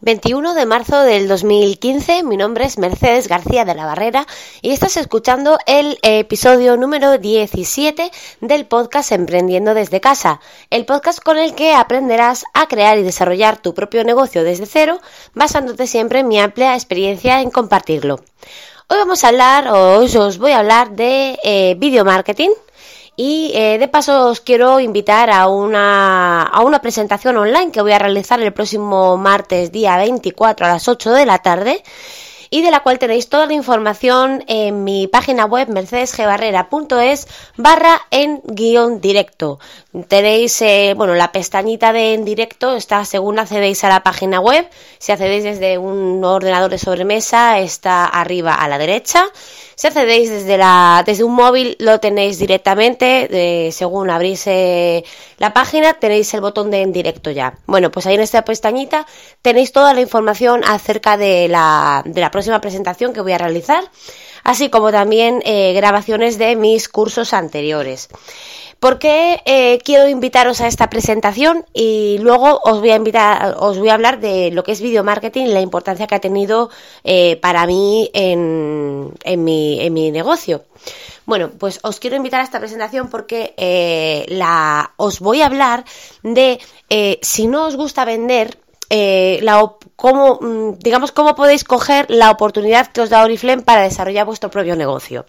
21 de marzo del 2015, mi nombre es Mercedes García de la Barrera y estás escuchando el episodio número 17 del podcast Emprendiendo desde casa, el podcast con el que aprenderás a crear y desarrollar tu propio negocio desde cero, basándote siempre en mi amplia experiencia en compartirlo. Hoy vamos a hablar, o hoy os voy a hablar de eh, video marketing y eh, de paso os quiero invitar a una, a una presentación online que voy a realizar el próximo martes día 24 a las 8 de la tarde y de la cual tenéis toda la información en mi página web mercedesgebarrera.es barra en guion directo. Tenéis, eh, bueno, la pestañita de en directo está según accedéis a la página web. Si accedéis desde un ordenador de sobremesa está arriba a la derecha. Si accedéis desde, la, desde un móvil lo tenéis directamente, según abrís eh, la página tenéis el botón de en directo ya. Bueno, pues ahí en esta pestañita tenéis toda la información acerca de la, de la próxima presentación que voy a realizar, así como también eh, grabaciones de mis cursos anteriores. ¿Por qué eh, quiero invitaros a esta presentación? Y luego os voy a invitar, os voy a hablar de lo que es video marketing y la importancia que ha tenido eh, para mí en, mi, negocio. Bueno, pues os quiero invitar a esta presentación porque eh, la, os voy a hablar de si no os gusta vender, cómo, mm, digamos, cómo podéis coger la oportunidad que os da Oriflame para desarrollar vuestro propio negocio.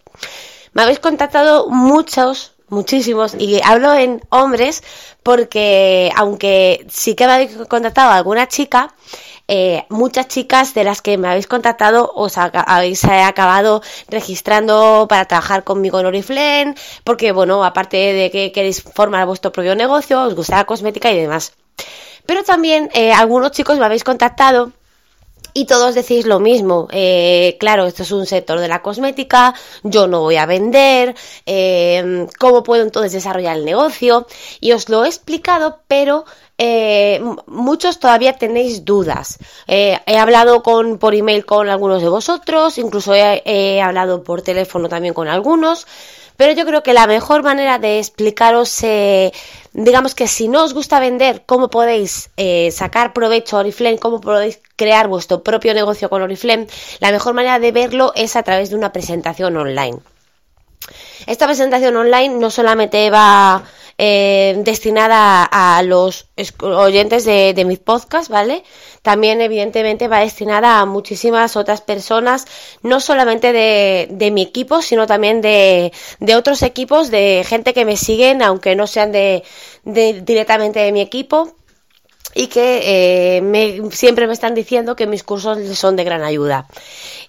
Me habéis contactado muchos muchísimos, y hablo en hombres porque aunque sí que me habéis contactado a alguna chica, eh, muchas chicas de las que me habéis contactado os habéis acabado registrando para trabajar conmigo en Oriflame, porque bueno, aparte de que queréis formar vuestro propio negocio, os gusta la cosmética y demás. Pero también eh, algunos chicos me habéis contactado y todos decís lo mismo. Eh, claro, esto es un sector de la cosmética, yo no voy a vender, eh, ¿cómo puedo entonces desarrollar el negocio? Y os lo he explicado, pero eh, muchos todavía tenéis dudas. he hablado con, por email con algunos de vosotros, incluso he hablado por teléfono también con algunos. Pero yo creo que la mejor manera de explicaros, digamos que si no os gusta vender, cómo podéis eh, sacar provecho a Oriflame, cómo podéis crear vuestro propio negocio con Oriflame, la mejor manera de verlo es a través de una presentación online. Esta presentación online no solamente va eh, destinada a, los oyentes de, de mis podcasts, ¿vale? También, evidentemente, va destinada a muchísimas otras personas, no solamente de, de mi equipo, sino también de, de, otros equipos, de gente que me siguen, aunque no sean de, de directamente de mi equipo, y que eh, siempre me están diciendo que mis cursos son de gran ayuda.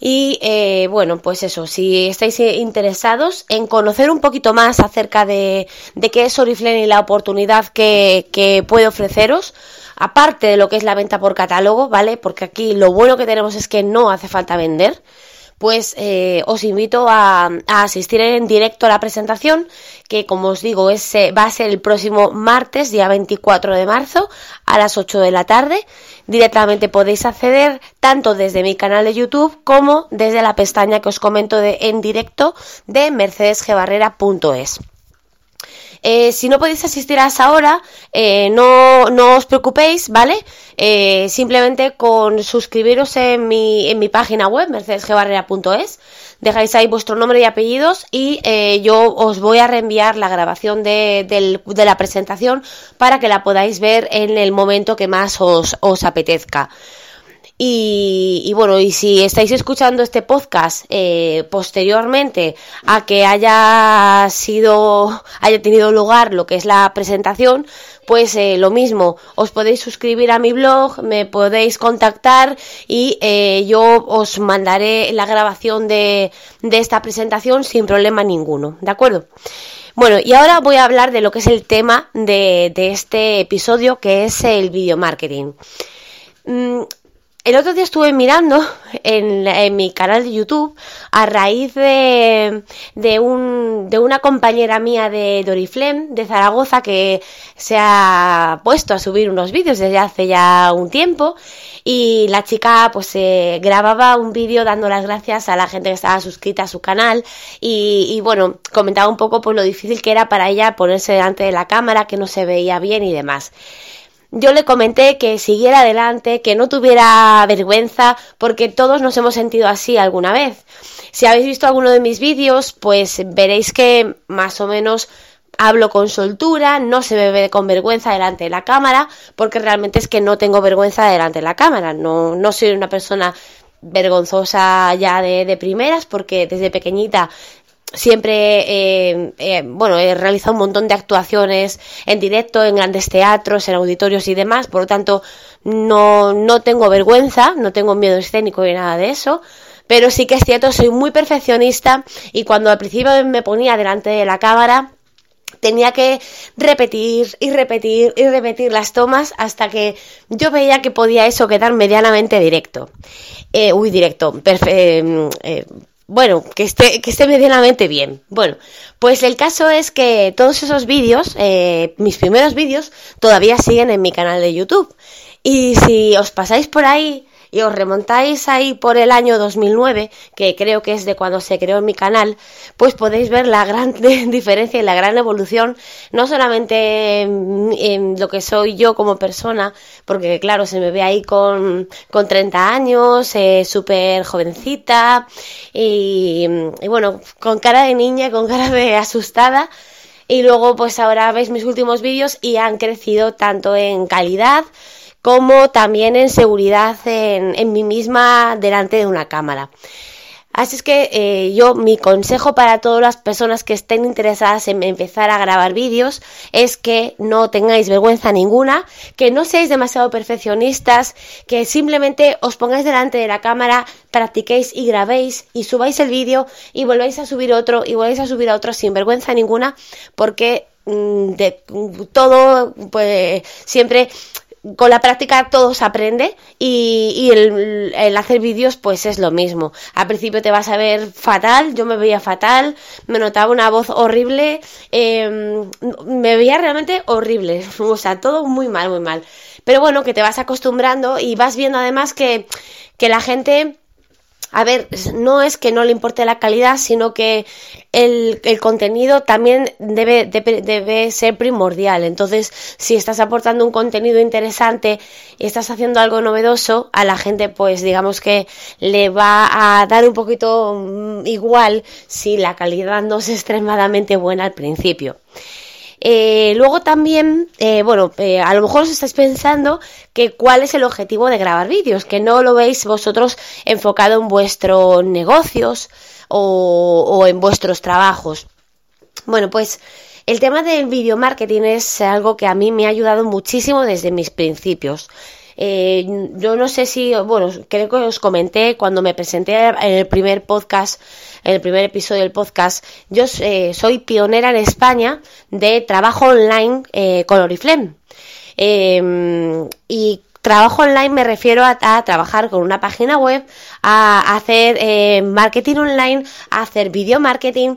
Y eh, bueno, pues eso, si estáis interesados en conocer un poquito más acerca de, de qué es Oriflame y la oportunidad que, que puede ofreceros, aparte de lo que es la venta por catálogo, ¿vale? Porque aquí lo bueno que tenemos es que no hace falta vender pues eh, os invito a, asistir en directo a la presentación, que como os digo es, eh, va a ser el próximo martes, día 24 de marzo, a las 8 de la tarde. Directamente podéis acceder tanto desde mi canal de YouTube como desde la pestaña que os comento de en directo de mercedesgebarrera.es. Eh, si no podéis asistir a esa hora, eh, no, os preocupéis, ¿vale? Eh, simplemente con suscribiros en mi, en mi página web, mercedesgebarrera.es, dejáis ahí vuestro nombre y apellidos y yo os voy a reenviar la grabación de, de, la presentación para que la podáis ver en el momento que más os apetezca. Y, bueno, y si estáis escuchando este podcast eh, posteriormente a que haya sido, haya tenido lugar lo que es la presentación, pues eh, lo mismo, os podéis suscribir a mi blog, me podéis contactar y eh, yo os mandaré la grabación de, de esta presentación sin problema ninguno, ¿de acuerdo? Bueno, y ahora voy a hablar de lo que es el tema de, de este episodio, que es el video marketing. El otro día estuve mirando en, mi canal de YouTube a raíz de, de, un, de una compañera mía de Doriflem de Zaragoza que se ha puesto a subir unos vídeos desde hace ya un tiempo. Y la chica pues eh, grababa un vídeo dando las gracias a la gente que estaba suscrita a su canal. Y, bueno comentaba un poco pues lo difícil que era para ella ponerse delante de la cámara que no se veía bien y demás yo le comenté que siguiera adelante, que no tuviera vergüenza, porque todos nos hemos sentido así alguna vez. Si habéis visto alguno de mis vídeos, pues veréis que más o menos hablo con soltura, no se me ve con vergüenza delante de la cámara, porque realmente es que no tengo vergüenza delante de la cámara, no, no soy una persona vergonzosa ya de, de primeras, porque desde pequeñita siempre, eh, eh, bueno, he realizado un montón de actuaciones en directo, en grandes teatros, en auditorios y demás, por lo tanto, no, no tengo vergüenza, no tengo miedo escénico ni nada de eso, pero sí que es cierto, soy muy perfeccionista y cuando al principio me ponía delante de la cámara, tenía que repetir y repetir y repetir las tomas hasta que yo veía que podía eso quedar medianamente directo. Eh, uy, directo, eh, eh, bueno, que esté, que esté medianamente bien. Bueno, pues el caso es que todos esos vídeos, eh, mis primeros vídeos, todavía siguen en mi canal de YouTube. Y si os pasáis por ahí y os remontáis ahí por el año 2009, que creo que es de cuando se creó mi canal, pues podéis ver la gran diferencia y la gran evolución, no solamente en, lo que soy yo como persona, porque claro, se me ve ahí con, con 30 años, eh, súper jovencita y, y bueno, con cara de niña, con cara de asustada. Y luego pues ahora veis mis últimos vídeos y han crecido tanto en calidad, como también en seguridad en, en mí misma delante de una cámara. Así es que eh, yo, mi consejo para todas las personas que estén interesadas en empezar a grabar vídeos es que no tengáis vergüenza ninguna, que no seáis demasiado perfeccionistas, que simplemente os pongáis delante de la cámara, practiquéis y grabéis y subáis el vídeo y volváis a subir otro y volváis a subir a otro sin vergüenza ninguna, porque mm, de todo, pues siempre con la práctica todo se aprende y, el, hacer vídeos pues es lo mismo. Al principio te vas a ver fatal, yo me veía fatal, me notaba una voz horrible, em, me veía realmente horrible, o sea, todo muy mal, muy mal. Pero bueno, que te vas acostumbrando y vas viendo además que, que la gente a ver, no es que no le importe la calidad, sino que el, contenido también debe, debe, ser primordial. Entonces, si estás aportando un contenido interesante y estás haciendo algo novedoso, a la gente, pues digamos que le va a dar un poquito mm, igual si la calidad no es extremadamente buena al principio. Eh, luego también, eh, bueno, eh, a lo mejor os estáis pensando que cuál es el objetivo de grabar vídeos, que no lo veis vosotros enfocado en vuestros negocios o, o en vuestros trabajos. Bueno, pues el tema del video marketing es algo que a mí me ha ayudado muchísimo desde mis principios. Eh, yo no sé si, bueno, creo que os comenté cuando me presenté en el primer podcast, en el primer episodio del podcast, yo eh, soy pionera en España de trabajo online eh, con Oriflame. Em, y trabajo online me refiero a, trabajar con una página web, a hacer marketing online, a hacer video marketing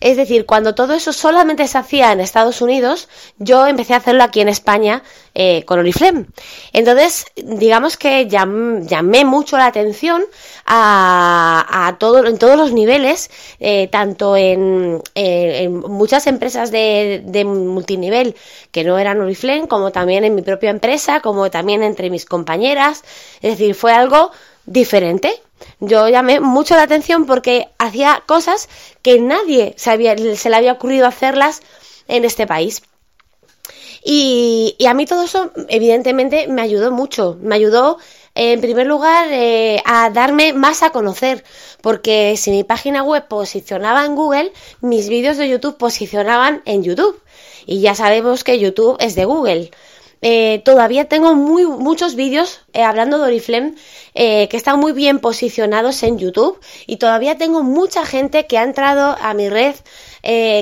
es decir, cuando todo eso solamente se hacía en Estados Unidos, yo empecé a hacerlo aquí en España eh, con Oriflame. Entonces, digamos que llamé mucho la atención a, todo, en todos los niveles, eh, tanto en, muchas empresas de, de, multinivel que no eran Oriflame, como también en mi propia empresa, como también entre mis compañeras. Es decir, fue algo diferente yo llamé mucho la atención porque hacía cosas que nadie se, le había ocurrido hacerlas en este país. Y, a mí todo eso, evidentemente, me ayudó mucho. Me ayudó, en primer lugar, eh, a darme más a conocer. Porque si mi página web posicionaba en Google, mis vídeos de YouTube posicionaban en YouTube. Y ya sabemos que YouTube es de Google. Eh, todavía tengo muy, muchos vídeos eh, hablando de Oriflame eh, que están muy bien posicionados en YouTube y todavía tengo mucha gente que ha entrado a mi red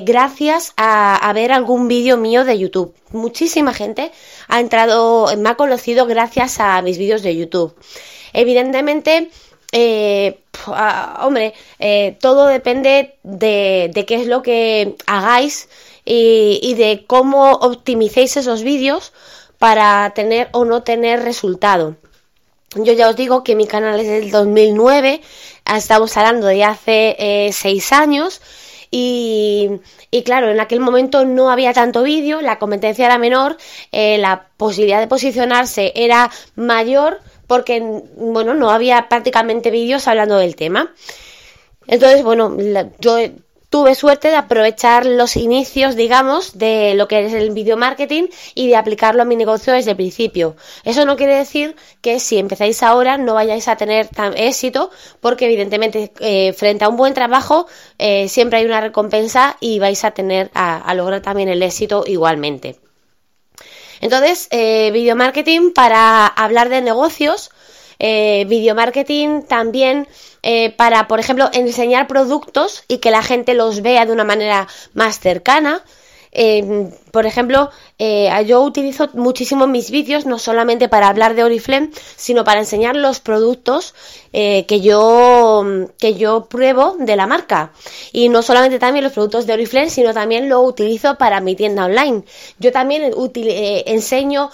gracias a, ver algún vídeo mío de YouTube. Muchísima gente ha entrado, me ha conocido gracias a mis vídeos de YouTube. Evidentemente, ah, hombre, todo depende de, qué es lo que hagáis y de cómo optimicéis esos vídeos para tener o no tener resultado. Yo ya os digo que mi canal es del 2009, estamos hablando de hace eh, seis años y, y, claro, en aquel momento no había tanto vídeo, la competencia era menor, eh, la posibilidad de posicionarse era mayor porque, bueno, no había prácticamente vídeos hablando del tema. Entonces, bueno, yo tuve suerte de aprovechar los inicios, digamos, de lo que es el video marketing y de aplicarlo a mi negocio desde el principio. Eso no quiere decir que si empezáis ahora no vayáis a tener tan éxito, porque evidentemente eh, frente a un buen trabajo eh, siempre hay una recompensa y vais a tener a, lograr también el éxito igualmente. Entonces, eh, video marketing para hablar de negocios eh, video marketing también eh, para, por ejemplo, enseñar productos y que la gente los vea de una manera más cercana. Eh, por ejemplo, eh, yo utilizo muchísimo mis vídeos, no solamente para hablar de Oriflame, sino para enseñar los productos eh, que, yo, que yo pruebo de la marca. Y no solamente también los productos de Oriflame, sino también lo utilizo para mi tienda online. Yo también eh, enseño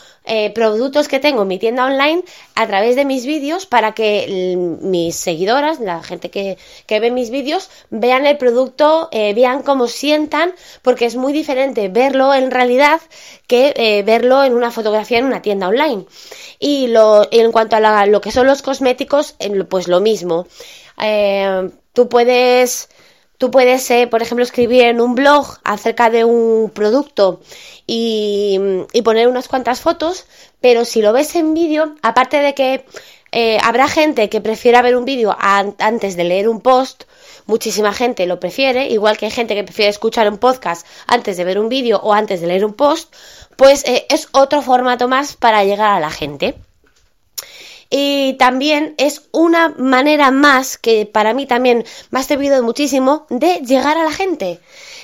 productos que tengo en mi tienda online a través de mis vídeos para que mis seguidoras, la gente que, que ve mis vídeos, vean el producto, vean cómo sientan, porque es muy diferente verlo en realidad que eh, verlo en una fotografía en una tienda online. Y lo, en cuanto a lo que son los cosméticos, pues lo mismo. Eh, tú puedes, tú puedes, eh, por ejemplo, escribir en un blog acerca de un producto y poner unas cuantas fotos, pero si lo ves en vídeo, aparte de que habrá gente que prefiera ver un vídeo antes de leer un post, muchísima gente lo prefiere, igual que hay gente que prefiere escuchar un podcast antes de ver un vídeo o antes de leer un post, pues eh, es otro formato más para llegar a la gente. Y también es una manera más, que para mí también me ha servido muchísimo, de llegar a la gente.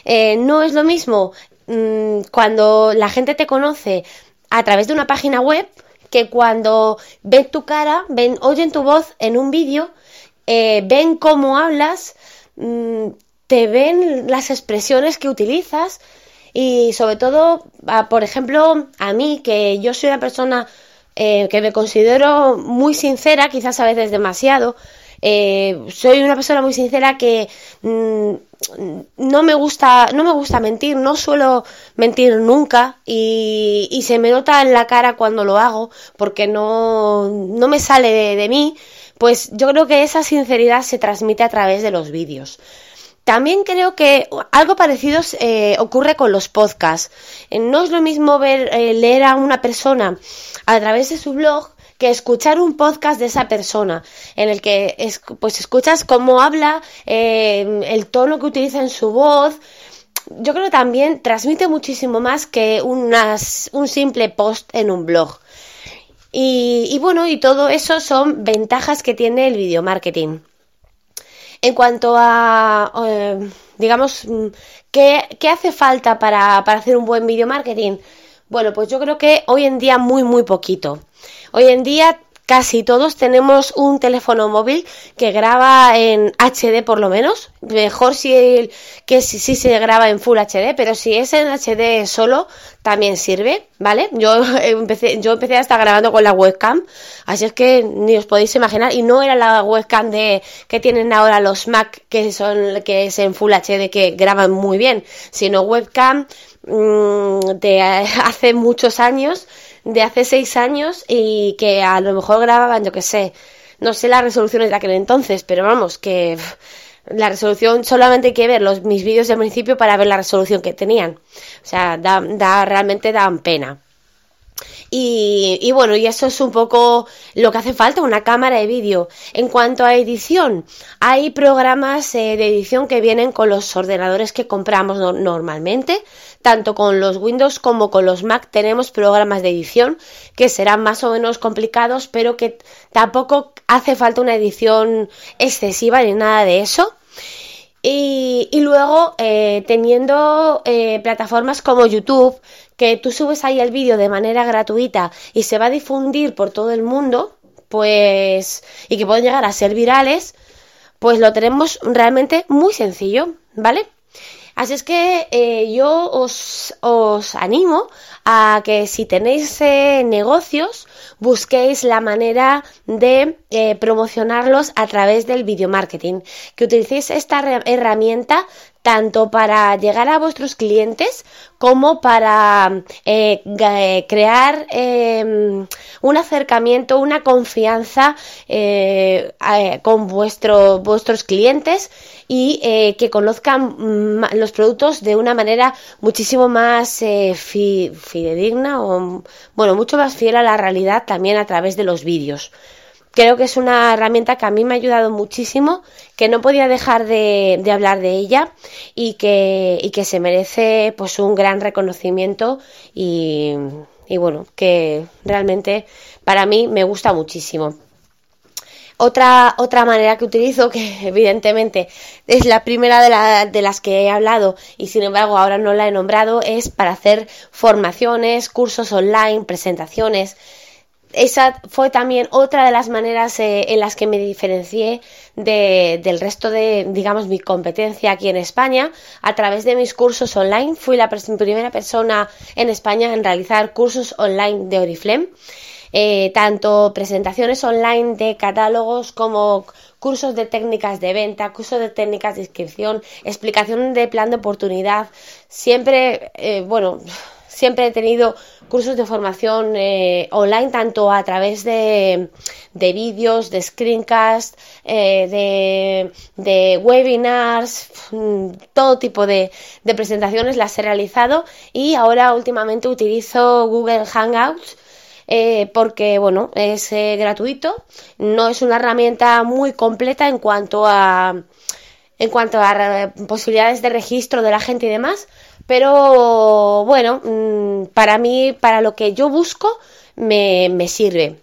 Eh, no es lo mismo mm, cuando la gente te conoce a través de una página web que cuando ven tu cara, ven, oyen tu voz en un vídeo, eh, ven cómo hablas, Mm, te ven las expresiones que utilizas y sobre todo, por ejemplo, a mí, que yo soy una persona eh, que me considero muy sincera, quizás a veces demasiado, eh, soy una persona muy sincera que mm, no me gusta no me gusta mentir no suelo mentir nunca y, y, se me nota en la cara cuando lo hago porque no, no me sale de mí pues yo creo que esa sinceridad se transmite a través de los vídeos. También creo que algo parecido eh, ocurre con los podcasts. Eh, no es lo mismo ver, eh, leer a una persona a través de su blog que escuchar un podcast de esa persona, en el que pues escuchas cómo habla, el tono que utiliza en su voz. Yo creo que también transmite muchísimo más que un simple post en un blog. Y, bueno, y todo eso son ventajas que tiene el video marketing. En cuanto a, eh, digamos, mm, ¿qué, hace falta para, hacer un buen video marketing? Bueno, pues yo creo que hoy en día muy, muy poquito. Hoy en día casi todos tenemos un teléfono móvil que graba en HD por lo menos. Mejor si que si, se graba en Full HD, pero si es en HD solo también sirve, ¿vale? Yo empecé, yo empecé hasta grabando con la webcam, así es que ni os podéis imaginar y no era la webcam de que tienen ahora los Mac que son que es en Full HD que graban muy bien, sino webcam mmm, de hace muchos años de hace seis años y que a lo mejor grababan, yo que sé, no sé las resoluciones de aquel entonces, pero vamos, que la resolución solamente hay que ver los, mis vídeos del principio para ver la resolución que tenían. O sea, da, realmente dan pena. Y, bueno, y eso es un poco lo que hace falta, una cámara de vídeo. En cuanto a edición, hay programas eh, de edición que vienen con los ordenadores que compramos normalmente. Tanto con los Windows como con los Mac tenemos programas de edición que serán más o menos complicados, pero que tampoco hace falta una edición excesiva ni nada de eso. Y, luego eh, teniendo eh, plataformas como YouTube, que tú subes ahí el vídeo de manera gratuita y se va a difundir por todo el mundo, pues, y que pueden llegar a ser virales, pues lo tenemos realmente muy sencillo, ¿vale? Así es que eh, yo os, os, animo a que si tenéis eh, negocios, busquéis la manera de eh, promocionarlos a través del video marketing, que utilicéis esta herramienta tanto para llegar a vuestros clientes como para eh, eh, crear em, un acercamiento, una confianza eh, con vuestros clientes y que conozcan los productos de una manera muchísimo más fidedigna o, bueno, mucho más fiel a la realidad también a través de los vídeos creo que es una herramienta que a mí me ha ayudado muchísimo, que no podía dejar de, hablar de ella y que, y que, se merece pues un gran reconocimiento y, bueno, que realmente para mí me gusta muchísimo. Otra, otra manera que utilizo, que evidentemente es la primera de, de las que he hablado y sin embargo ahora no la he nombrado, es para hacer formaciones, cursos online, presentaciones, esa fue también otra de las maneras eh, en las que me diferencié del resto de, digamos, mi competencia aquí en España. A través de mis cursos online, fui la primera persona en España en realizar cursos online de Oriflame. Eh, tanto presentaciones online de catálogos como cursos de técnicas de venta, cursos de técnicas de inscripción, explicación de plan de oportunidad. Siempre, eh, bueno, siempre he tenido cursos de formación eh, online, tanto a través de, vídeos, de screencasts, eh, de, webinars, mm, todo tipo de, presentaciones las he realizado y ahora últimamente utilizo Google Hangouts. Eh, porque bueno es gratuito no es una herramienta muy completa en cuanto a en cuanto a posibilidades de registro de la gente y demás pero bueno, mm, para mí, para lo que yo busco, me, sirve.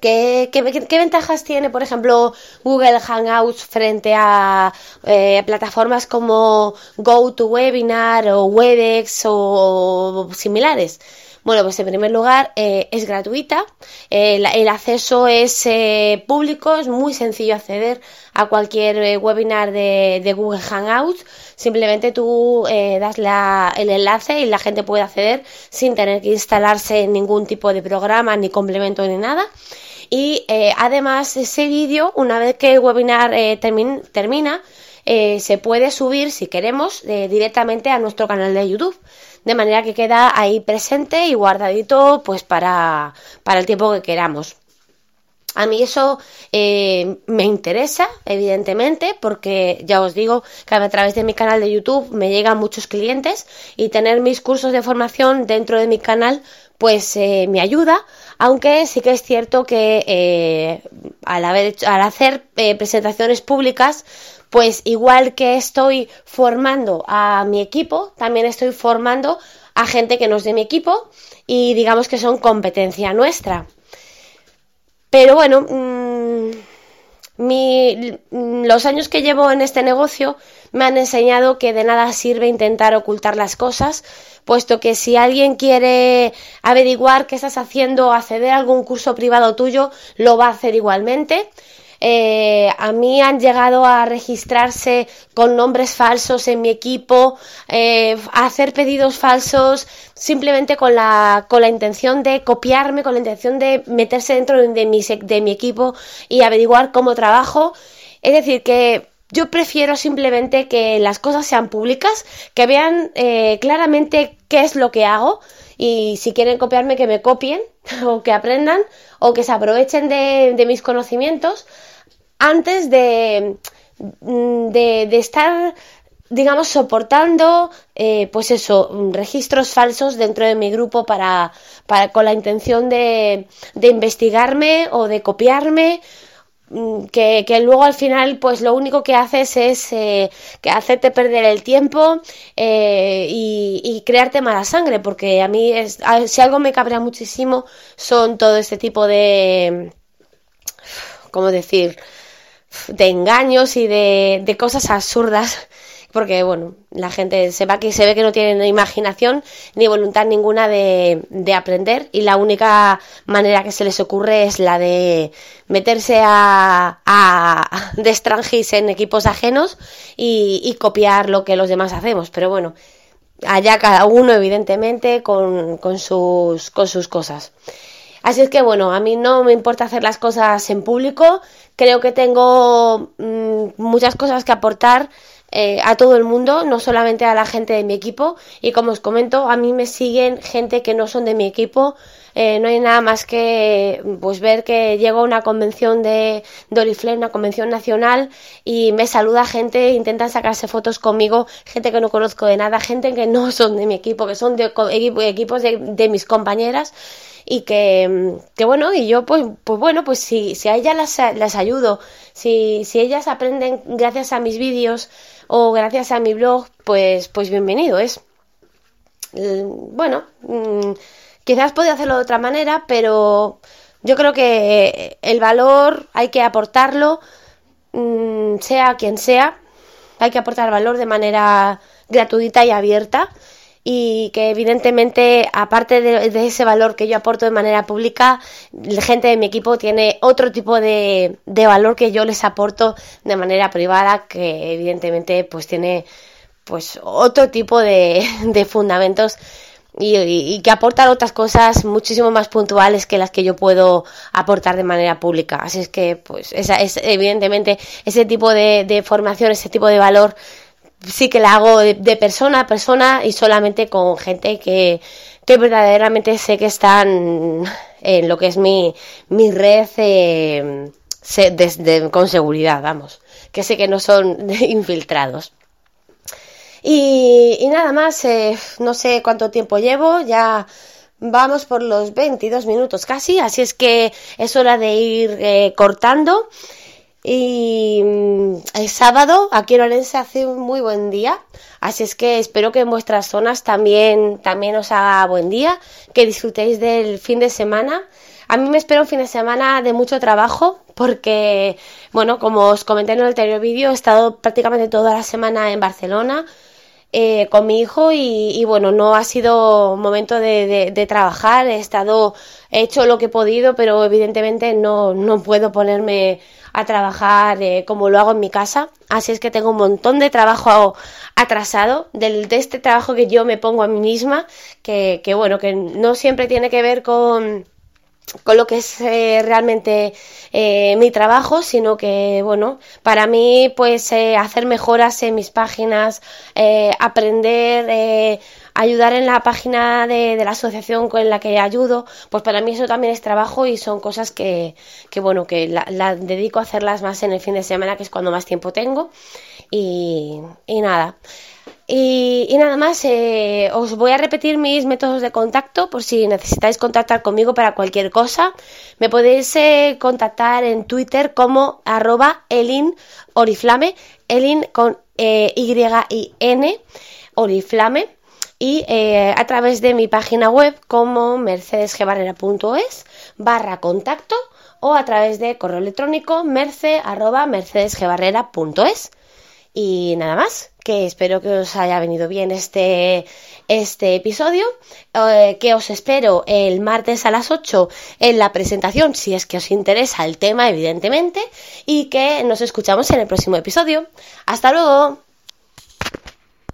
¿Qué, ventajas tiene, por ejemplo, Google Hangouts frente a eh, plataformas como GoToWebinar o WebEx o similares? Bueno, pues en primer lugar eh, es gratuita, el, acceso es eh, público, es muy sencillo acceder a cualquier webinar de, Google Hangouts. Simplemente tú das el enlace y la gente puede acceder sin tener que instalarse ningún tipo de programa, ni complemento, ni nada. Y además ese vídeo, una vez que el webinar termina, se puede subir, si queremos, directamente a nuestro canal de YouTube de manera que queda ahí presente y guardadito pues para, el tiempo que queramos. A mí eso eh, me interesa, evidentemente, porque ya os digo que a través de mi canal de YouTube me llegan muchos clientes y tener mis cursos de formación dentro de mi canal pues eh, me ayuda, aunque sí que es cierto que eh, al, haber al hacer presentaciones públicas pues igual que estoy formando a mi equipo, también estoy formando a gente que no es de mi equipo y digamos que son competencia nuestra. Pero bueno, mm, los años que llevo en este negocio me han enseñado que de nada sirve intentar ocultar las cosas, puesto que si alguien quiere averiguar qué estás haciendo o acceder a algún curso privado tuyo, lo va a hacer igualmente. Eh, a mí han llegado a registrarse con nombres falsos en mi equipo, eh, a hacer pedidos falsos simplemente con la, con la intención de copiarme, con la intención de meterse dentro de mi, de mi equipo y averiguar cómo trabajo. Es decir, que yo prefiero simplemente que las cosas sean públicas, que vean eh, claramente qué es lo que hago y si quieren copiarme que me copien o que aprendan o que se aprovechen de, de mis conocimientos antes de, de, estar digamos, soportando, eh, pues eso, registros falsos dentro de mi grupo para, para con la intención de, de investigarme o de copiarme mm, que, que, luego al final pues lo único que haces es eh, que hacerte perder el tiempo eh, y, y, crearte mala sangre porque a mí es, si algo me cabrea muchísimo son todo este tipo de ¿cómo decir? De engaños y de, de cosas absurdas porque bueno, la gente se, va que se ve que no tiene imaginación ni voluntad ninguna de, de, aprender y la única manera que se les ocurre es la de meterse a, a de en equipos ajenos y, y, copiar lo que los demás hacemos. Pero bueno, allá cada uno evidentemente con, con, sus, con sus cosas. Así es que bueno, a mí no me importa hacer las cosas en público, creo que tengo mm, muchas cosas que aportar eh, a todo el mundo, no solamente a la gente de mi equipo. Y como os comento, a mí me siguen gente que no son de mi equipo. Eh, no hay nada más que pues ver que llego a una convención de, Oriflame, una convención nacional, y me saluda gente, intentan sacarse fotos conmigo, gente que no conozco de nada, gente que no son de mi equipo, que son de equipos de, mis compañeras y que, que, bueno, y yo pues, pues bueno, pues si, si a ellas las, las ayudo, si, si ellas aprenden gracias a mis vídeos, o gracias a mi blog, pues, pues bienvenido es. Mm, bueno, mm, quizás podría hacerlo de otra manera, pero yo creo que el valor hay que aportarlo, mm, sea quien sea, hay que aportar valor de manera gratuita y abierta y que evidentemente aparte de, ese valor que yo aporto de manera pública, la gente de mi equipo tiene otro tipo de, valor que yo les aporto de manera privada que evidentemente pues tiene pues otro tipo de, fundamentos y, que aportan otras cosas muchísimo más puntuales que las que yo puedo aportar de manera pública. Así es que, pues, esa es evidentemente ese tipo de, formación, ese tipo de valor sí que la hago de, persona a persona y solamente con gente que, que verdaderamente sé que están en lo que es mi, mi red eh, con seguridad, vamos, que sé que no son infiltrados. Y, nada más, eh, no sé cuánto tiempo llevo, ya vamos por los 22 minutos casi, así es que es hora de ir eh, cortando. Y mm, el sábado aquí en Orense hace un muy buen día, así es que espero que en vuestras zonas también, también os haga buen día, que disfrutéis del fin de semana. A mí me espera un fin de semana de mucho trabajo porque, bueno, como os comenté en el anterior vídeo, he estado prácticamente toda la semana en Barcelona eh, con mi hijo y, bueno, no ha sido momento de, trabajar, he estado, he hecho lo que he podido, pero evidentemente no, no puedo ponerme a trabajar eh, como lo hago en mi casa, así es que tengo un montón de trabajo atrasado, del, de este trabajo que yo me pongo a mí misma, que, que bueno, que no siempre tiene que ver con con lo que es eh, realmente eh, mi trabajo, sino que, bueno, para mí, pues, eh, hacer mejoras en mis páginas, aprender, ayudar en la página de, la asociación con la que ayudo, pues para mí eso también es trabajo y son cosas que, que bueno, que la, dedico a hacerlas más en el fin de semana, que es cuando más tiempo tengo. Y, y nada. Y, nada más, eh, os voy a repetir mis métodos de contacto por si necesitáis contactar conmigo para cualquier cosa. Me podéis eh, contactar en Twitter como arroba elin oriflame, elin con eh, Y-I-N, oriflame. Y a través de mi página web como mercedesgebarrera.es barra contacto o a través de correo electrónico merce arroba. Y nada más, que espero que os haya venido bien este, este episodio, eh, que os espero el martes a las 8 en la presentación, si es que os interesa el tema, evidentemente, y que nos escuchamos en el próximo episodio. Hasta luego.